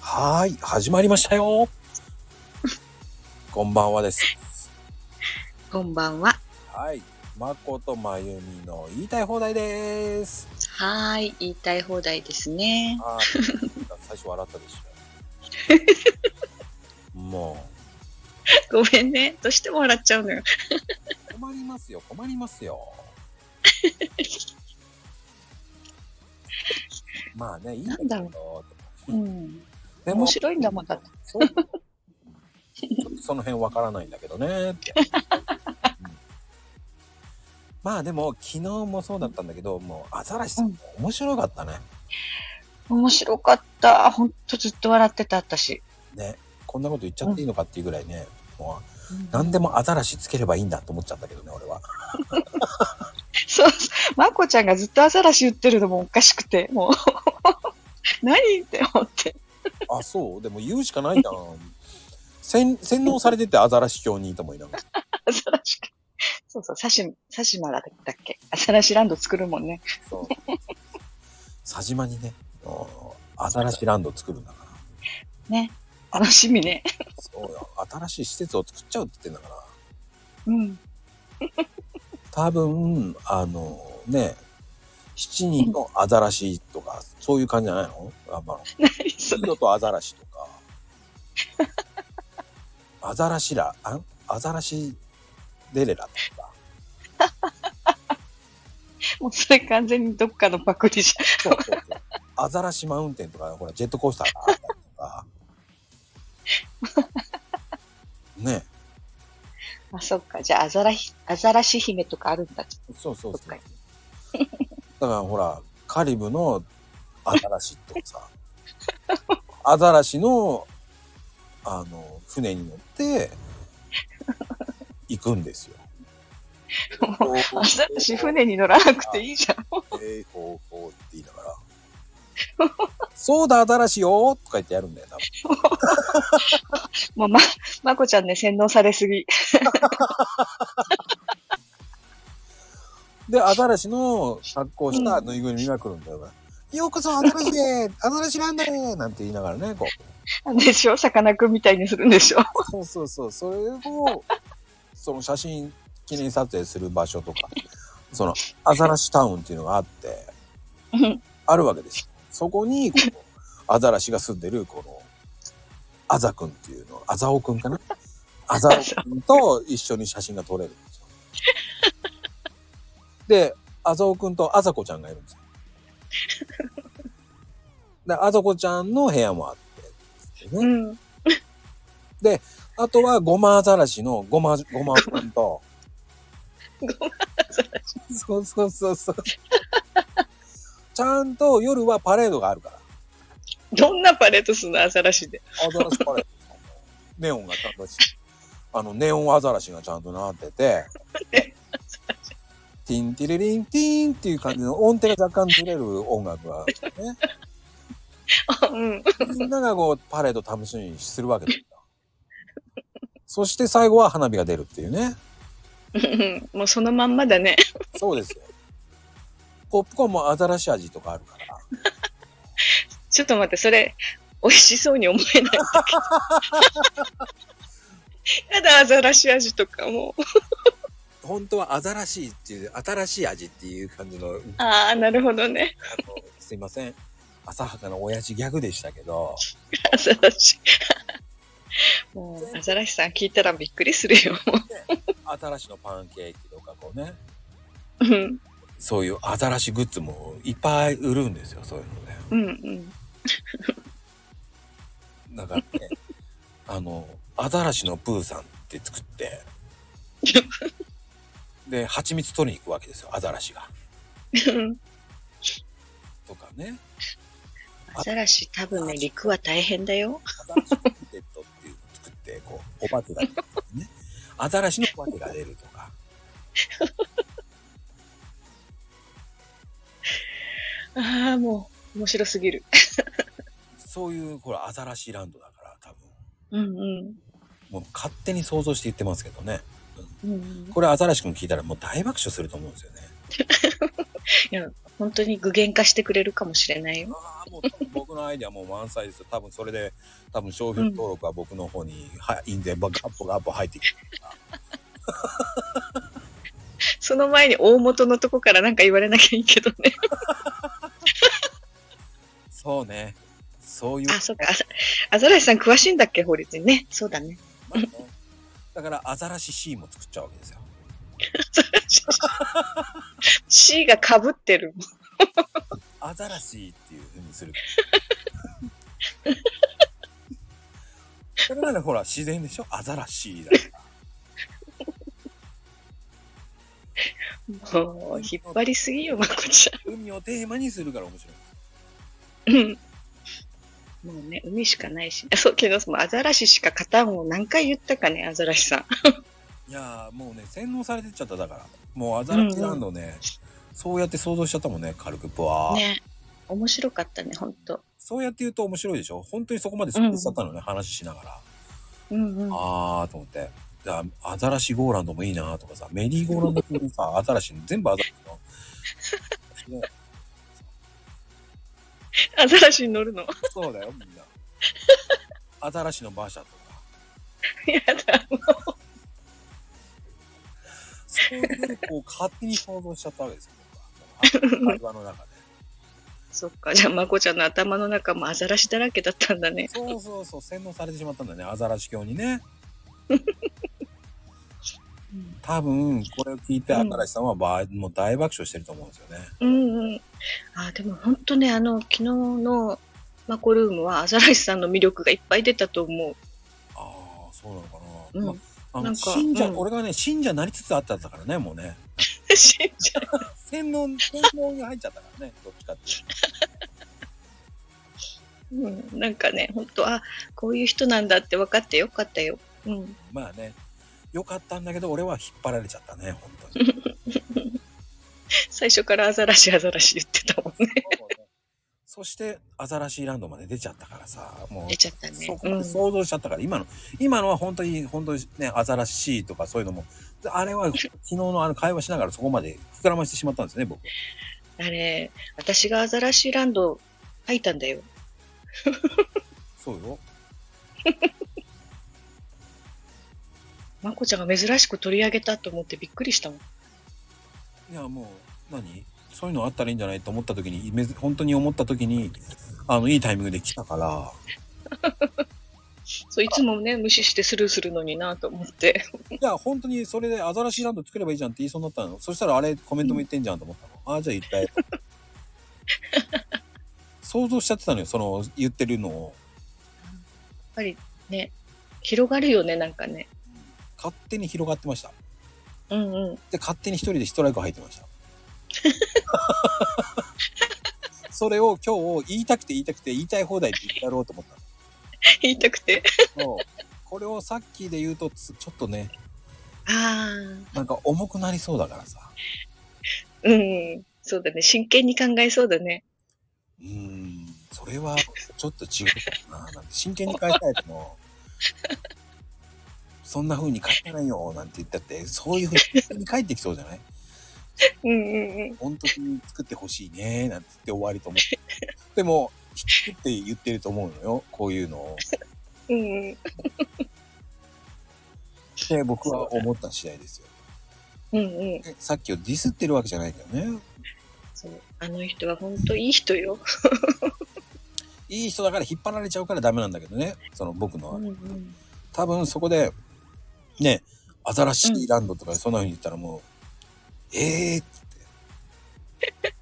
はーい、始まりましたよ。こんばんはです。こんばんは。はい、まことまゆみの言いたい放題です。はーい、言いたい放題ですね。最初笑ったでしょ。もごめんね。どうしても笑っちゃうのよ。う、困りますよ、困りますよ。まあね、いいんだけなんど、う。ん。でも面、白いんだもんだって。そ その辺わからないんだけどね。って、うん。まあでも昨日もそうだったんだけどもうアザラシさんも面白かったね、面白かった。ほんとずっと笑ってた、私。ね。こんなこと言っちゃっていいのかっていうぐらいね、もう何でもアザラシつければいいんだと思っちゃったけどね俺はちゃんがずっとアザラシ言ってるのもおかしくて、もう。何って思って。あそうでも言うしかないじゃん洗洗脳されててアザラシ教にと思いながら アザラシか。そうそう、サシ、サシマだったっけアザラシランド作るもんね。そう佐島にねアザラシランド作るんだからね。楽しみね。そうよ新しい施設を作っちゃうって言ってんだからうん。多分あのね七人のアザラシとか、そういう感じじゃないの？あ、まあ、何それ？インドとアザラシとか。アザラシラあアザラシデレラとか。もうそれ完全にどっかのパクリじそうそうそう。アザラシマウンテンとかほらジェットコースターがあったりとか。ね。ゃん。あ、そっか。じゃあ、アザラシ、アザラシ姫とかあるんだ。そうそうそうだからほらカリブのアザラシとかさ アザラシのあの船に乗って行くんですよ。アザラシ船に乗らなくていいじゃん。えー、ほうほうって言いながら。そうだ、アザラシよとか言ってやるんだよ、多分。もうま、まこちゃんね、洗脳されすぎ。で、アザラシの格好したぬいぐるみが来るんだよ。ようこそ、アザラシでアザラシなんだねなんて言いながらね、こう。でしょさかなクンみたいにするんでしょそうそうそう、それを、その写真記念撮影する場所とか、そのアザラシタウンっていうのがあって、うんあるわけですよ。そこに、このアザラシが住んでる、この、アザくんっていうの、アザオくんかな？アザオくんと一緒に写真が撮れるんですよ。で、アザオくんとアザコちゃんがいるんですよ。で、アザコちゃんの部屋もあって、ねうん。あとはゴマアザラシのゴマ、ゴマくんと、そうそうそうそう。ちゃんと夜はパレードがあるから。どんなパレードすんのアザラシで。アザラシパレード。ネオンがちゃんとし、あの、ネオンアザラシがちゃんとなってて、ティンティリリンティーンっていう感じの音程が若干ずれる音楽があってね。うん。みんながこう、パレード楽しみにするわけですよ。そして最後は花火が出るっていうね。うんもうそのまんまだね。そうですよ。ポップコーンもアザラシ味とかあるから。ちょっと待って、それ、美味しそうに思えない。やだ、アザラシ味とかも。本当はアザラシいっていう、新しい味っていう感じの、ああ、なるほどね。あのすいません。浅はかな親父ギャグでしたけど、アザラシ。もう、アザラシさん聞いたらびっくりするよ。アザラシのパンケーキとかこうね、うん。そういうアザラシグッズもいっぱい売るんですよ、そういうので。うんうん。だからね、あの、アザラシのプーさんって作って、で、蜂蜜取りに行くわけですよ、アザラシが。とかね。アザラシ多分ね、陸は大変だよ。アザラシポテトっていうのを作って、こう、お化けが出る、ね。アザラシのお化けが出るとか。ああ、もう、面白すぎる。そういう、ほら、アザラシランドだから、多分。うんうん。もう勝手に想像して言ってますけどね。うんうん、これアザラシ君聞いたらもう大爆笑すると思うんですよね。いや、本当に具現化してくれるかもしれないよ。ああ、もう僕のアイデアもう満載ですよ。多分それで、多分商品登録は僕の方に、は印税バガッポガッポ入ってきて。その前に大元のとこからなんか言われなきゃいいけどね。そうね。そういう。あ、そうか。あアザラシさん詳しいんだっけ法律にね。そうだね。まあねだから、アザラシ C も作っちゃうわけですよ。C が被ってる。アザラシっていう風にする。それならほら、自然でしょ？アザラシだから。もう、引っ張りすぎよ、まこち海をテーマにするから面白い。ゃん。うん。もうね、海しかないし。あ そうけど、そのアザラシしか勝たんを何回言ったかね、アザラシさん。いやーもうね洗脳されてっちゃっただからもうアザラシランドね、そうやって想像しちゃったもんね軽くプワー、ね。面白かったね、ほんと。そうやって言うと面白いでしょ？本当にそこまで想像しちゃったのね、話しながら、うんうん。あーと思ってじゃあアザラシゴーランドもいいなとかさメリーゴーランド風にさアザラシ全部アザラシのね アザラシに乗るの。そうだよみんな。アザラシの馬車とかやだ。そういうこう勝手に想像しちゃったわけですよ。僕は会話の中で。そっか、じゃあ、まこちゃんの頭の中もアザラシだらけだったんだね。そうそうそう。洗脳されてしまったんだよね。アザラシ教にね多分これを聞いてうん新しさんはばもう大爆笑してると思うんですよね。うんうん。あ、でも本当ね、あの、昨日のマコルームはアザラシさんの魅力がいっぱい出たと思う。ああそうなのかうんな。まあ、あのなんか信者、うん俺がね信者なりつつあったからねもうね死んじゃう。洗脳洗脳に入っちゃったからね どっちかっていううん、なんかね、本当あ、こういう人なんだって分かってよかったよ。うん。とまあねよかったんだけど俺は引っ張られちゃったね本当に。最初からアザラシアザラシ言ってたもんね。そしてアザラシーランドまで出ちゃったからさもう出ちゃったねそ。こうん。まで想像しちゃったから、今の今のは本当に本当にねアザラシとかそういうのもあれは昨日のあの会話しながらそこまで膨らましてしまったんですね僕あれ、私がアザラシランド書いたんだよ。そうよ まこちゃんが珍しく取り上げたと思ってびっくりしたもん。いやもう何？そういうのあったらいいんじゃないと思った時に本当に思った時にあのいいタイミングで来たから。そう、いつもね、無視してスルーするのになと思って。いや本当にそれでアザラシーランド作ればいいじゃんって言いそうになったの。そしたらあれコメントも言ってんじゃんと思ったの、ああじゃあ言ったよ 想像しちゃってたのよその言ってるのを。やっぱりね、広がるよね、なんかね。勝手に広がってましたうんうん。で勝手に一人でストライク入ってましたそれを今日言いたくて言いたくて言いたい放題で言ってやろうと思った言いたくて？のそうこれをさっきで言うとつちょっとねああ。なんか重くなりそうだからさうん。そうだね。真剣に考えそうだね。うーんそれはちょっと違うかななんて真剣に変えたいともそんな風に変えたらいいよなんて言ったってそういう風に返ってきそうじゃない？うんうんうん。本当に作ってほしいねなんて言って終わりと思うでも作って言ってると思うのよこういうのをうんうん。って僕は思った次第ですようんうん。でさっきをディスってるわけじゃないけどねそう。あの人は本当いい人よ。いい人だから引っ張られちゃうからダメなんだけどねその僕のはうんうん。多分そこでねアザラシーランドとかそんな風に言ったらもう、ええー、っつって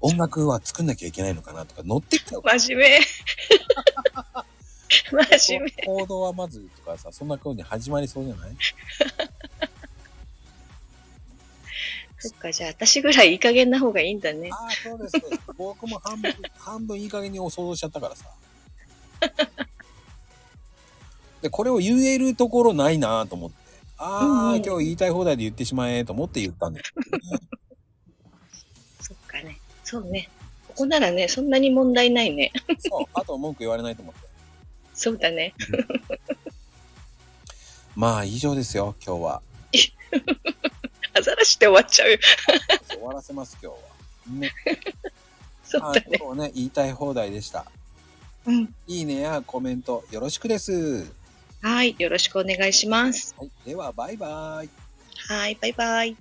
音楽は作んなきゃいけないのかなとか乗ってきちゃう真面目。真面目。行動はまずとかさそんな風に始まりそうじゃない？そっか、じゃあ私ぐらいいい加減な方がいいんだね。ああそうです僕も半分半分いい加減に想像しちゃったからさでこれを言えるところないなと思って。ああ、うん、今日言いたい放題で言ってしまえと思って言ったんです、ね、そっかね。そうね。ここならねそんなに問題ないね。そう。あと文句言われないと思って。そうだね。まあ以上ですよ今日は。アザラシで終わっちゃう。終わらせます今日は。ね。そうだね。今日ね、言いたい放題でした。うん。いいねやコメントよろしくです。はい、よろしくお願いします。はい、では、バイバイ。はい、バイバイ。